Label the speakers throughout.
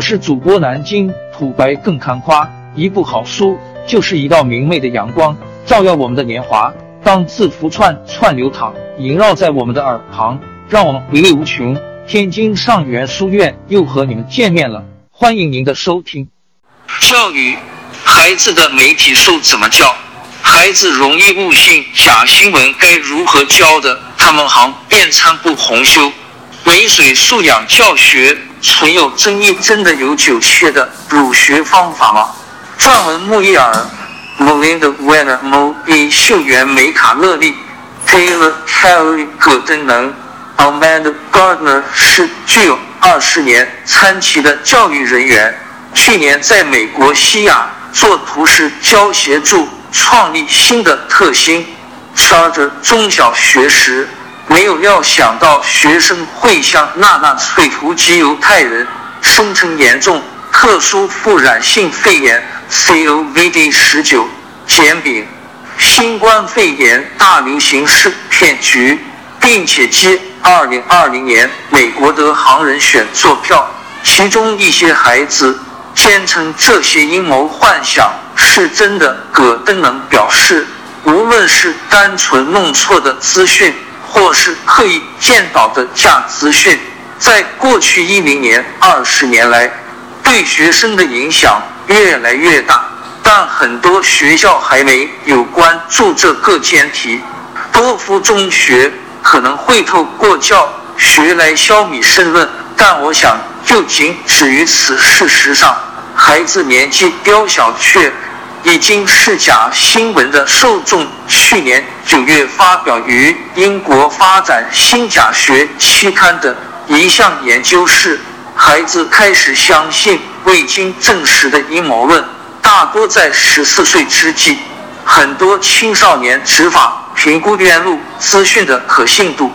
Speaker 1: 是主播南京土白更看花，一部好书就是一道明媚的阳光，照耀我们的年华。当字符串串流淌，萦绕在我们的耳旁，让我们回味无穷。天津上元书院又和你们见面了，欢迎您的收听。
Speaker 2: 教育孩子的媒体术怎么教？孩子容易误信假新闻，该如何教的？他们行遍参不红修，美水素养教学存有争议，真的有九切的儒学方法吗？撰文穆伊尔、Melinda Weller、Mo B、秀媛、梅卡勒利、Taylor、Harry、葛登能、Amanda Gardner 是具有二十年参旗的教育人员，去年在美国西亚做图示教协助。创立新的特新，Charter 中小学时，没有料想到学生会向纳纳翠图及犹太人，声称严重特殊复染性肺炎 （C O V D 十九）简饼。新冠肺炎大流行是骗局，并且接2020年美国的航人选坐票，其中一些孩子坚称这些阴谋幻想。是真的，葛登能表示，无论是单纯弄错的资讯，或是刻意建导的假资讯，在过去一零年、二十年来，对学生的影响越来越大。但很多学校还没有关注这个前提。多夫中学可能会透过教学来消弭申论，但我想就仅止于此。事实上，孩子年纪雕小却。已经是假新闻的受众。去年九月发表于英国发展新假学期刊的一项研究是，孩子开始相信未经证实的阴谋论，大多在十四岁之际。很多青少年执法评估链路资讯的可信度。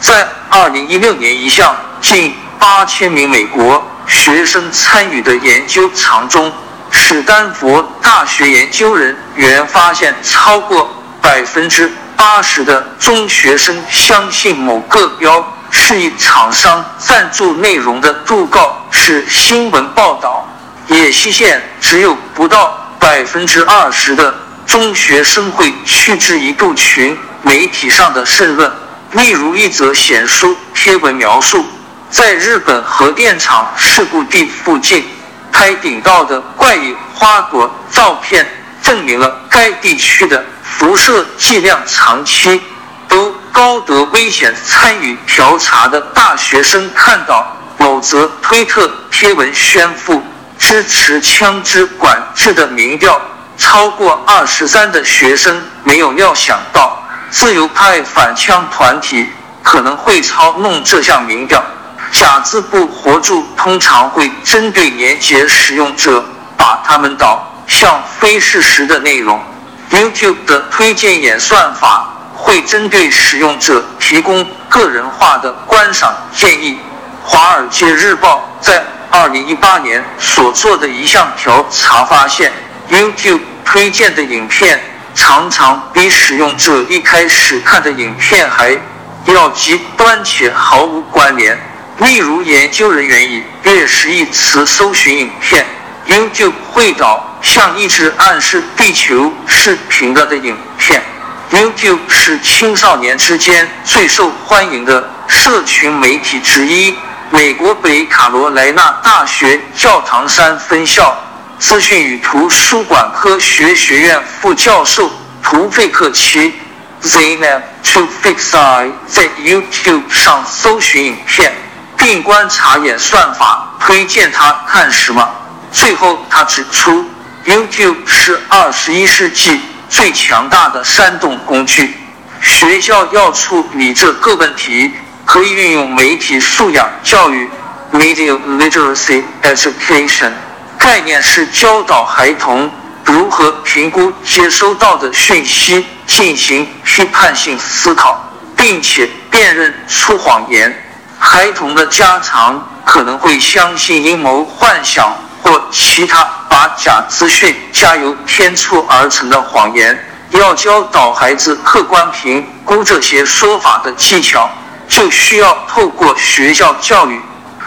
Speaker 2: 在二零一六年一项近八千名美国学生参与的研究场中。史丹佛大学研究人员发现，超过百分之八十的中学生相信某个标是一厂商赞助内容的讣告是新闻报道。野西县只有不到百分之二十的中学生会去之一度群媒体上的申论。例如一则显书贴文描述，在日本核电厂事故地附近。拍顶到的怪异花朵照片，证明了该地区的辐射剂量长期都高得危险。参与调查的大学生看到某则推特贴文，宣布支持枪支管制的民调，超过二十三的学生没有料想到自由派反枪团体可能会操弄这项民调。假字不活著通常会针对年节使用者，把他们导向非事实的内容。YouTube 的推荐演算法会针对使用者提供个人化的观赏建议。华尔街日报在2018年所做的一项调查发现，YouTube 推荐的影片常常比使用者一开始看的影片还要极端且毫无关联。例如，研究人员以“月食”一词搜寻影片，YouTube 会导向一直暗示地球是平的的影片。YouTube 是青少年之间最受欢迎的社群媒体之一。美国北卡罗来纳大学教堂山分校资讯与图书馆科学学院副教授图费克奇 （Zainab Tufekci） 在 YouTube 上搜寻影片。并观察演算法推荐他看什么。最后，他指出，YouTube 是二十一世纪最强大的煽动工具。学校要处理这个问题，可以运用媒体素养教育 （Media Literacy Education） 概念，是教导孩童如何评估接收到的讯息，进行批判性思考，并且辨认出谎言。孩童的家长可能会相信阴谋幻想或其他把假资讯加油添醋而成的谎言。要教导孩子客观评估这些说法的技巧，就需要透过学校教育。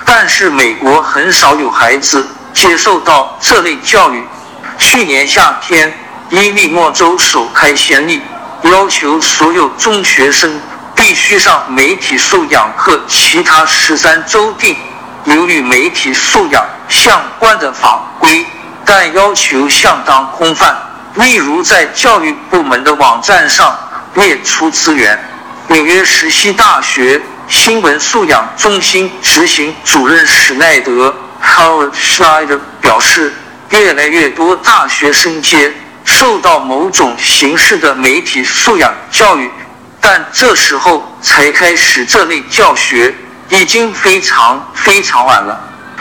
Speaker 2: 但是美国很少有孩子接受到这类教育。去年夏天，伊利诺州首开先例，要求所有中学生必须上媒体素养课。其他十三州定有与媒体素养相关的法规，但要求相当空泛。例如，在教育部门的网站上列出资源。纽约石溪大学。新闻素养中心执行主任史奈德 （Howard Schneider） 表示，越来越多大学生接受到某种形式的媒体素养教育，但这时候才开始这类教学，已经非常非常晚了。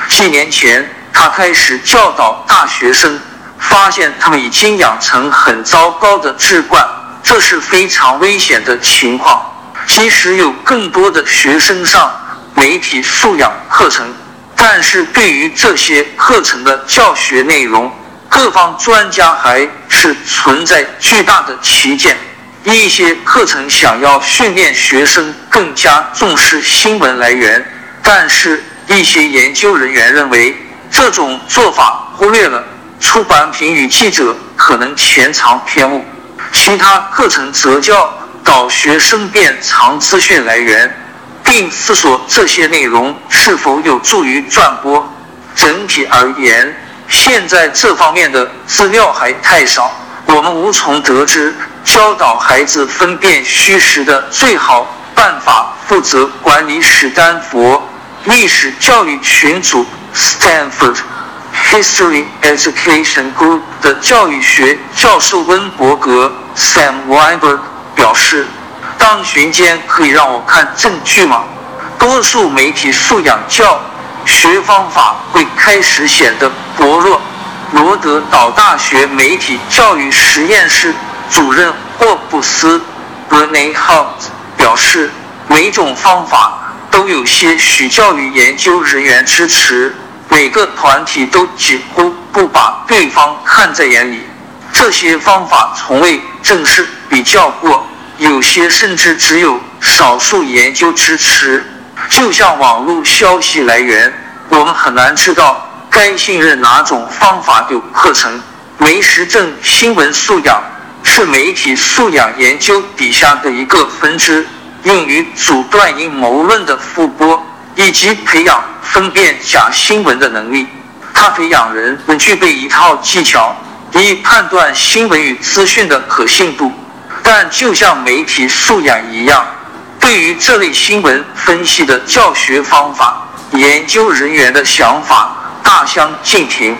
Speaker 2: 几年前，他开始教导大学生，发现他们已经养成很糟糕的志惯，这是非常危险的情况。即使有更多的学生上媒体素养课程，但是对于这些课程的教学内容，各方专家还是存在巨大的歧见。一些课程想要训练学生更加重视新闻来源，但是一些研究人员认为这种做法忽略了出版品与记者可能潜藏偏误。其他课程则教。导学生辨藏资讯来源，并思索这些内容是否有助于传播。整体而言，现在这方面的资料还太少，我们无从得知教导孩子分辨虚实的最好办法。负责管理史丹佛历史教育群组 （Stanford History Education Group） 的教育学教授温伯格 （Sam Weinberg）。表示，当巡监可以让我看证据吗？多数媒体素养教学方法会开始显得薄弱。罗德岛大学媒体教育实验室主任霍布斯 （Rene Hunt） 表示，每种方法都有些许教育研究人员支持，每个团体都几乎不把对方看在眼里。这些方法从未正式比较过。有些甚至只有少数研究支持，就像网络消息来源，我们很难知道该信任哪种方法的课程。没实证新闻素养是媒体素养研究底下的一个分支，用于阻断阴谋论的复播，以及培养分辨假新闻的能力。它培养人们具备一套技巧，以判断新闻与资讯的可信度。但就像媒体素养一样，对于这类新闻分析的教学方法，研究人员的想法大相径庭。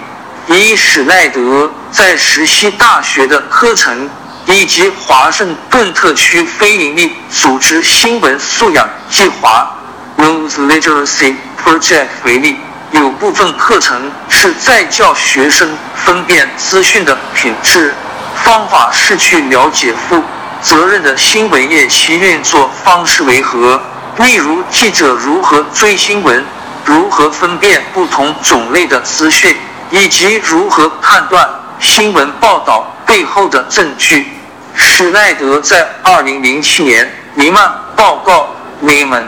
Speaker 2: 以史奈德在石溪大学的课程以及华盛顿特区非营利组织新闻素养计划 （News Literacy Project） 为例，有部分课程是在教学生分辨资讯的品质。方法是去了解负责任的新闻业其运作方式为何，例如记者如何追新闻，如何分辨不同种类的资讯，以及如何判断新闻报道背后的证据。史奈德在2007年尼曼报告 （Neiman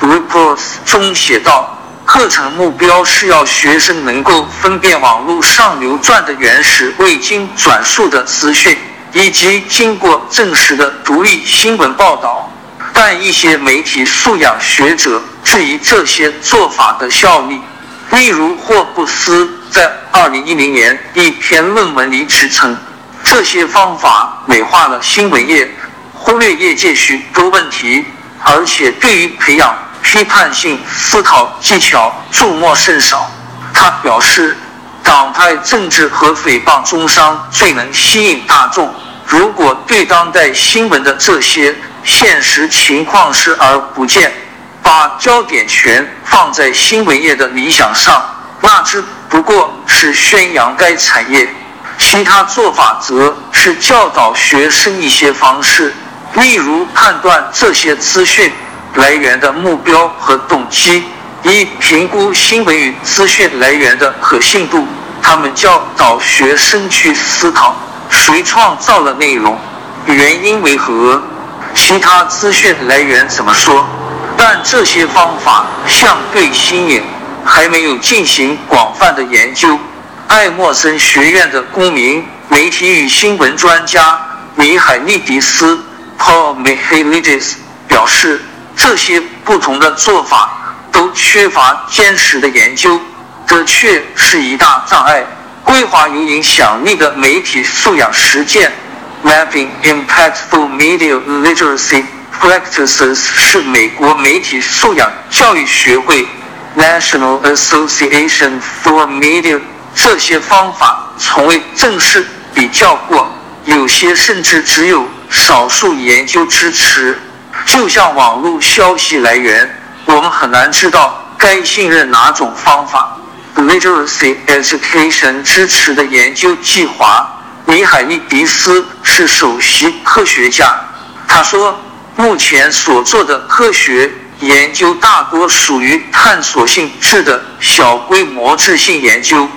Speaker 2: Reports） 中写道：“课程目标是要学生能够分辨网络上流传的原始未经转述的资讯。”以及经过证实的独立新闻报道，但一些媒体素养学者质疑这些做法的效力。例如，霍布斯在2010年一篇论文里指称，这些方法美化了新闻业，忽略业界许多问题，而且对于培养批判性思考技巧注墨甚少。他表示，党派政治和诽谤中伤最能吸引大众。如果对当代新闻的这些现实情况视而不见，把焦点全放在新闻业的理想上，那只不过是宣扬该产业。其他做法则是教导学生一些方式，例如判断这些资讯来源的目标和动机，一评估新闻与资讯来源的可信度。他们教导学生去思考。谁创造了内容？原因为何？其他资讯来源怎么说？但这些方法相对新颖，还没有进行广泛的研究。爱默森学院的公民媒体与新闻专家米海利迪斯 （Paul Mihailidis） 表示，这些不同的做法都缺乏坚实的研究，这却是一大障碍。规划有影响力的媒体素养实践 （Mapping Impactful Media Literacy Practices） 是美国媒体素养教育学会 （National Association for Media）。这些方法从未正式比较过，有些甚至只有少数研究支持。就像网络消息来源，我们很难知道该信任哪种方法。Literacy Education 支持的研究计划，米海利迪斯是首席科学家。他说，目前所做的科学研究大多属于探索性质的小规模质性研究。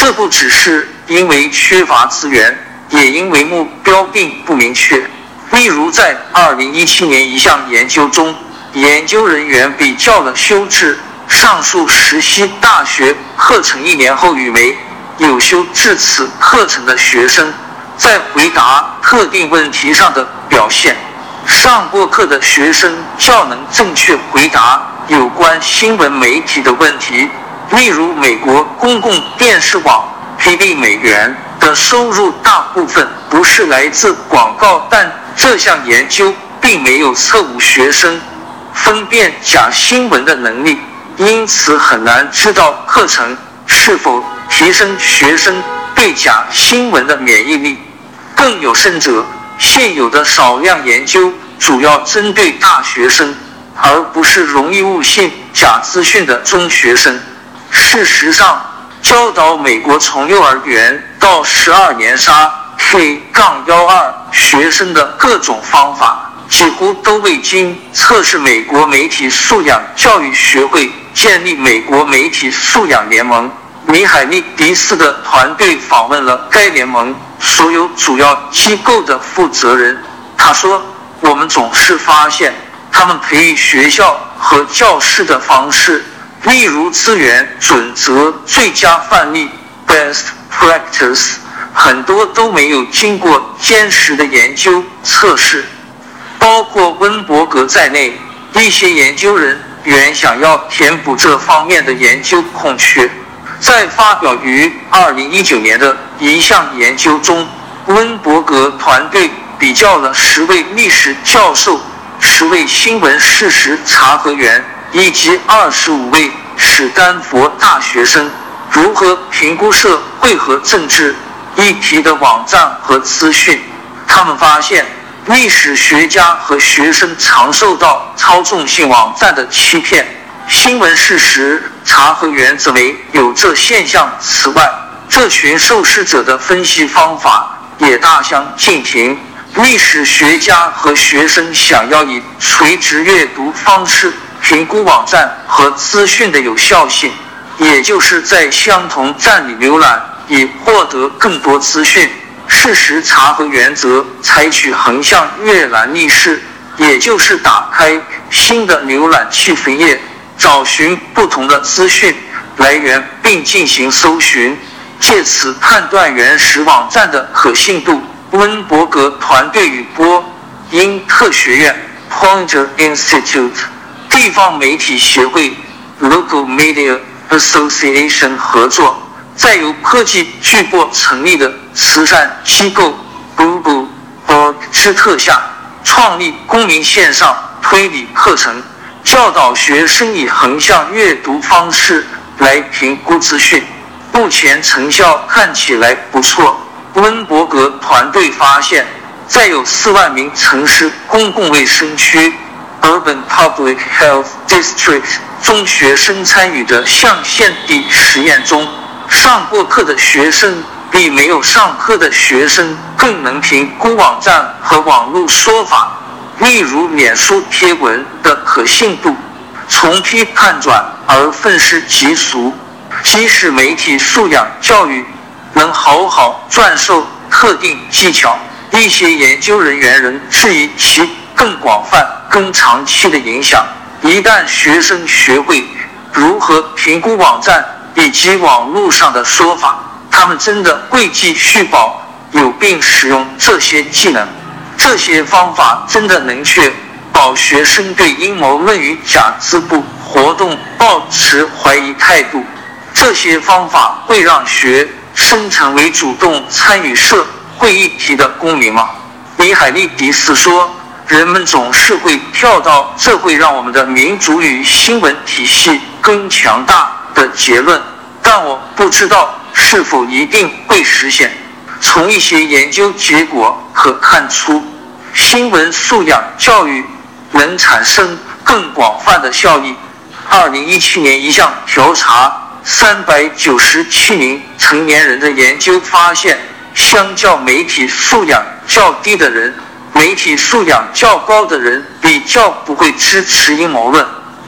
Speaker 2: 这不只是因为缺乏资源，也因为目标并不明确。例如，在2017年一项研究中，研究人员比较了修治上述实习大学课程一年后与没有修至此课程的学生在回答特定问题上的表现。上过课的学生较能正确回答有关新闻媒体的问题。例如，美国公共电视网 PD 美元的收入大部分不是来自广告，但这项研究并没有测误学生分辨假新闻的能力，因此很难知道课程是否提升学生对假新闻的免疫力。更有甚者，现有的少量研究主要针对大学生，而不是容易误信假资讯的中学生。事实上，教导美国从幼儿园到十二年杀 K 杠幺二学生的各种方法，几乎都未经测试。美国媒体素养教育学会建立美国媒体素养联盟。米海利迪斯的团队访问了该联盟所有主要机构的负责人。他说：“我们总是发现，他们培育学校和教师的方式。”例如，资源准则、最佳范例 （best practice） 很多都没有经过坚实的研究测试，包括温伯格在内，一些研究人员想要填补这方面的研究空缺。在发表于2019年的一项研究中，温伯格团队比较了十位历史教授、十位新闻事实查核员。以及二十五位史丹佛大学生如何评估社会和政治议题的网站和资讯。他们发现，历史学家和学生常受到操纵性网站的欺骗，新闻事实查核原则为有这现象。此外，这群受试者的分析方法也大相径庭。历史学家和学生想要以垂直阅读方式。评估网站和资讯的有效性，也就是在相同站里浏览以获得更多资讯。事实查核原则采取横向阅览历式，也就是打开新的浏览器扉页，找寻不同的资讯来源并进行搜寻，借此判断原始网站的可信度。温伯格团队与波因特学院 （Pointer Institute）。地方媒体协会 （Local Media Association） 合作，在由科技巨擘成立的慈善机构 Google Org 之特下，创立公民线上推理课程，教导学生以横向阅读方式来评估资讯。目前成效看起来不错。温伯格团队发现，在有四万名城市公共卫生区。Urban Public Health District 中学生参与的象限地实验中，上过课的学生比没有上课的学生更能评估网站和网络说法，例如脸书贴文的可信度。从批判转而愤世嫉俗，即使媒体素养教育能好好传授特定技巧，一些研究人员仍质疑其更广泛。更长期的影响，一旦学生学会如何评估网站以及网络上的说法？他们真的会继续保有并使用这些技能？这些方法真的能确保学生对阴谋论与假资部活动保持怀疑态度？这些方法会让学生成为主动参与社会议题的公民吗？李海利迪斯说：“人们总是会跳到这会让我们的民主与新闻体系更强大的结论，但我不知道是否一定会实现。从一些研究结果可看出，新闻素养教育能产生更广泛的效益。二零一七年一项调查。”三百九十七名成年人的研究发现，相较媒体素养较低的人，媒体素养较高的人比较不会支持阴谋论。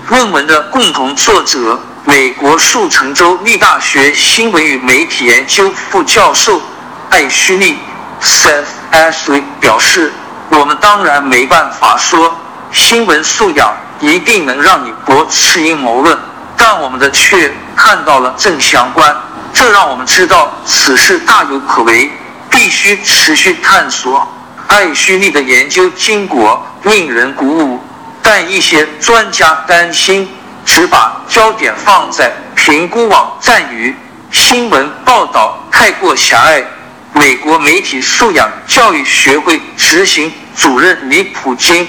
Speaker 2: 论文的共同作者，美国树城州立大学新闻与媒体研究副教授艾虚利 （Seth Ashley） 表示：“我们当然没办法说新闻素养一定能让你驳斥阴谋论。”但我们的却看到了正相关，这让我们知道此事大有可为，必须持续探索。艾虚利的研究经过令人鼓舞，但一些专家担心只把焦点放在评估网站与新闻报道太过狭隘。美国媒体素养教育学会执行主任李普金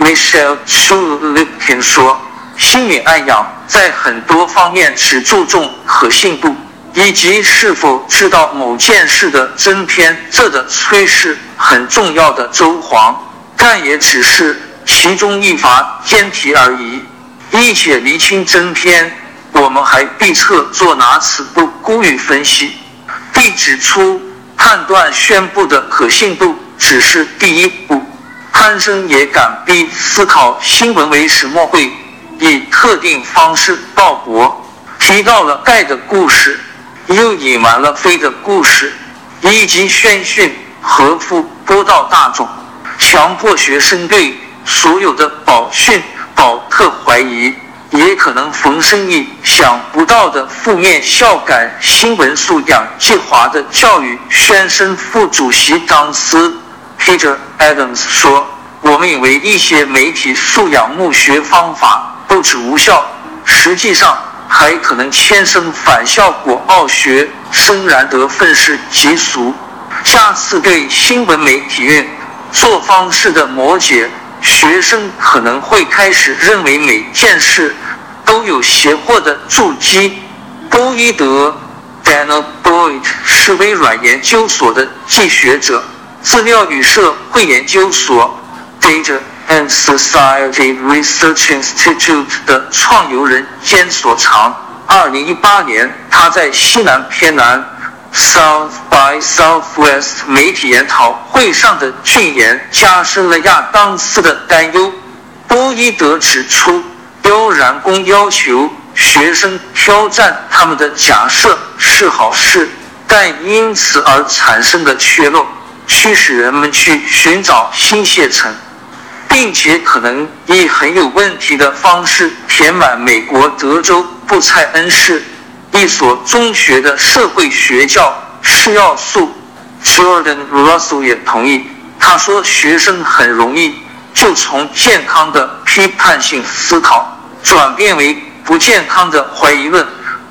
Speaker 2: （Michelle Chulipkin） 说。心理暗养在很多方面只注重可信度以及是否知道某件事的真偏，这的虽是很重要的。周黄，但也只是其中一法兼题而已。一且厘清真偏，我们还必测做哪此不孤于分析。并指出，判断宣布的可信度只是第一步。潘生也敢逼思考新闻为什么会。以特定方式报国，提到了盖的故事，又隐瞒了飞的故事，以及宣讯和复播到大众，强迫学生对所有的保训保特怀疑，也可能逢生意想不到的负面效感。新闻素养计划的教育宣生副主席张思 Peter Adams 说：“我们以为一些媒体素养目学方法。”不止无效，实际上还可能牵生反效果。傲学生然得愤世嫉俗。下次对新闻媒体运作方式的摩羯，学生可能会开始认为每件事都有邪货的筑基。波伊德 Danah Boyd） 是微软研究所的继学者，资料与社会研究所 （Data）。And Society Research Institute 的创游人兼所长。二零一八年，他在西南偏南 （South by Southwest） 媒体研讨会上的俊言，加深了亚当斯的担忧。波伊德指出，悠然公要求学生挑战他们的假设是好事，但因此而产生的缺漏，驱使人们去寻找新谢层。并且可能以很有问题的方式填满美国德州布蔡恩市一所中学的社会学教师要素。Jordan Russell 也同意，他说学生很容易就从健康的批判性思考转变为不健康的怀疑论，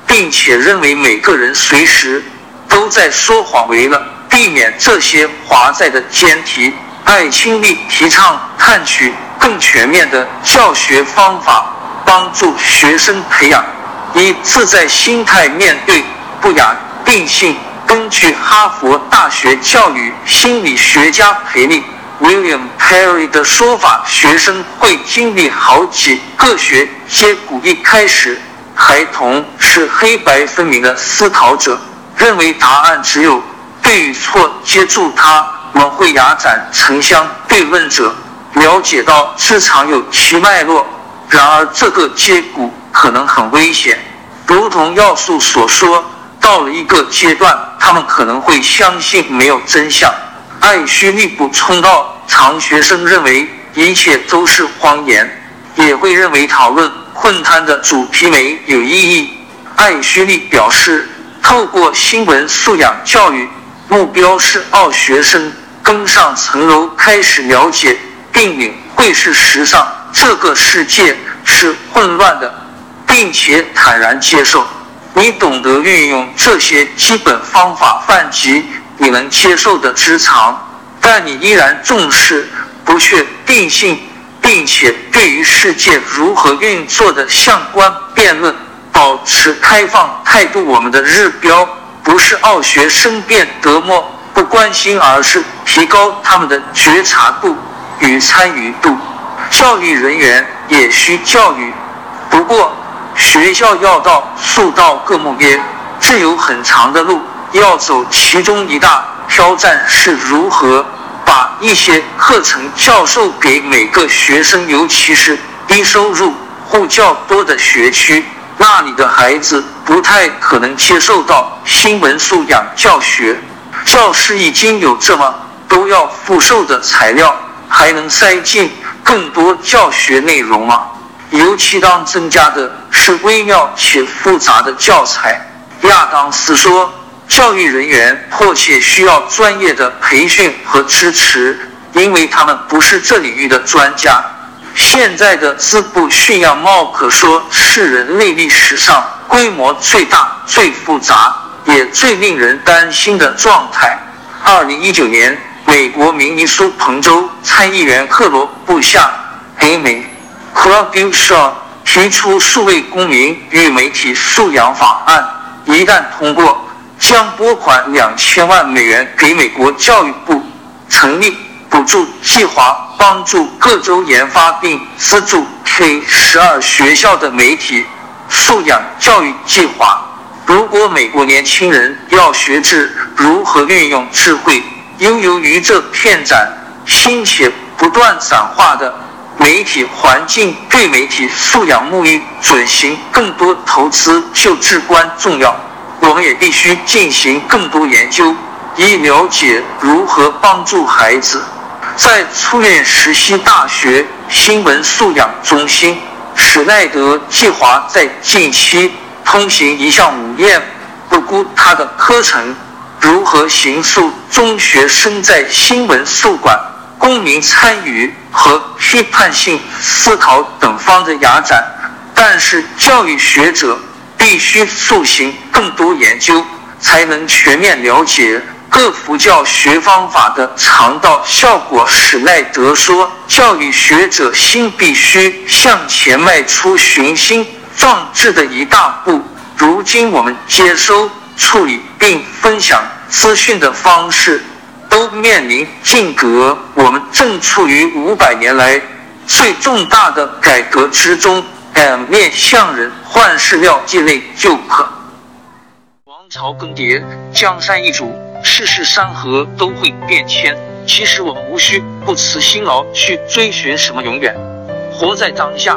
Speaker 2: 并且认为每个人随时都在说谎。为了避免这些华在的尖题。艾青利提倡探取更全面的教学方法，帮助学生培养以自在心态面对不雅定性。根据哈佛大学教育心理学家培利 （William Perry） 的说法，学生会经历好几个学阶谷。一开始，孩童是黑白分明的思考者，认为答案只有对与错。接住他。我们会雅展成相对问者，了解到市场有其脉络。然而，这个接骨可能很危险。如同要素所说，到了一个阶段，他们可能会相信没有真相。艾虚利补充道：，常学生认为一切都是谎言，也会认为讨论混摊的主题没有意义。艾虚利表示，透过新闻素养教育，目标是奥学生更上层楼，开始了解并领会是实上这个世界是混乱的，并且坦然接受。你懂得运用这些基本方法泛及你能接受的职场，但你依然重视不确定性，并且对于世界如何运作的相关辩论保持开放态度。我们的日标不是奥学生变德莫不关心，而是提高他们的觉察度与参与度。教育人员也需教育，不过。学校要到塑到各目标，这有很长的路要走。其中一大挑战是如何把一些课程教授给每个学生，尤其是低收入户较多的学区，那里的孩子不太可能接受到新闻素养教学。教师已经有这么都要复授的材料，还能塞进更多教学内容吗？尤其当增加的是微妙且复杂的教材，亚当斯说，教育人员迫切需要专业的培训和支持，因为他们不是这领域的专家。现在的自部驯养猫可说是人类历史上规模最大、最复杂也最令人担心的状态。二零一九年，美国明尼苏彭州参议员克罗布夏北美。c l a u d i Shaw 提出数位公民与媒体素养法案，一旦通过，将拨款两千万美元给美国教育部，成立补助计划，帮助各州研发并资助 K 十二学校的媒体素养教育计划。如果美国年轻人要学知如何运用智慧，应由于这片崭新且不断转化的。媒体环境对媒体素养沐浴准行更多投资就至关重要。我们也必须进行更多研究，以了解如何帮助孩子。在初恋实习大学新闻素养中心，史奈德计划在近期通行一项午宴，不顾他的课程如何形塑中学生在新闻宿管。公民参与和批判性思考等方的压展，但是教育学者必须塑行更多研究，才能全面了解各幅教学方法的肠道效果。史奈德说：“教育学者心必须向前迈出雄心壮志的一大步。”如今我们接收、处理并分享资讯的方式。都面临禁革，我们正处于五百年来最重大的改革之中。面向人，换事料，借内就可。王朝更迭，江山易主，世事山河都会变迁。其实我们无需不辞辛劳去追寻什么永远，活在当下，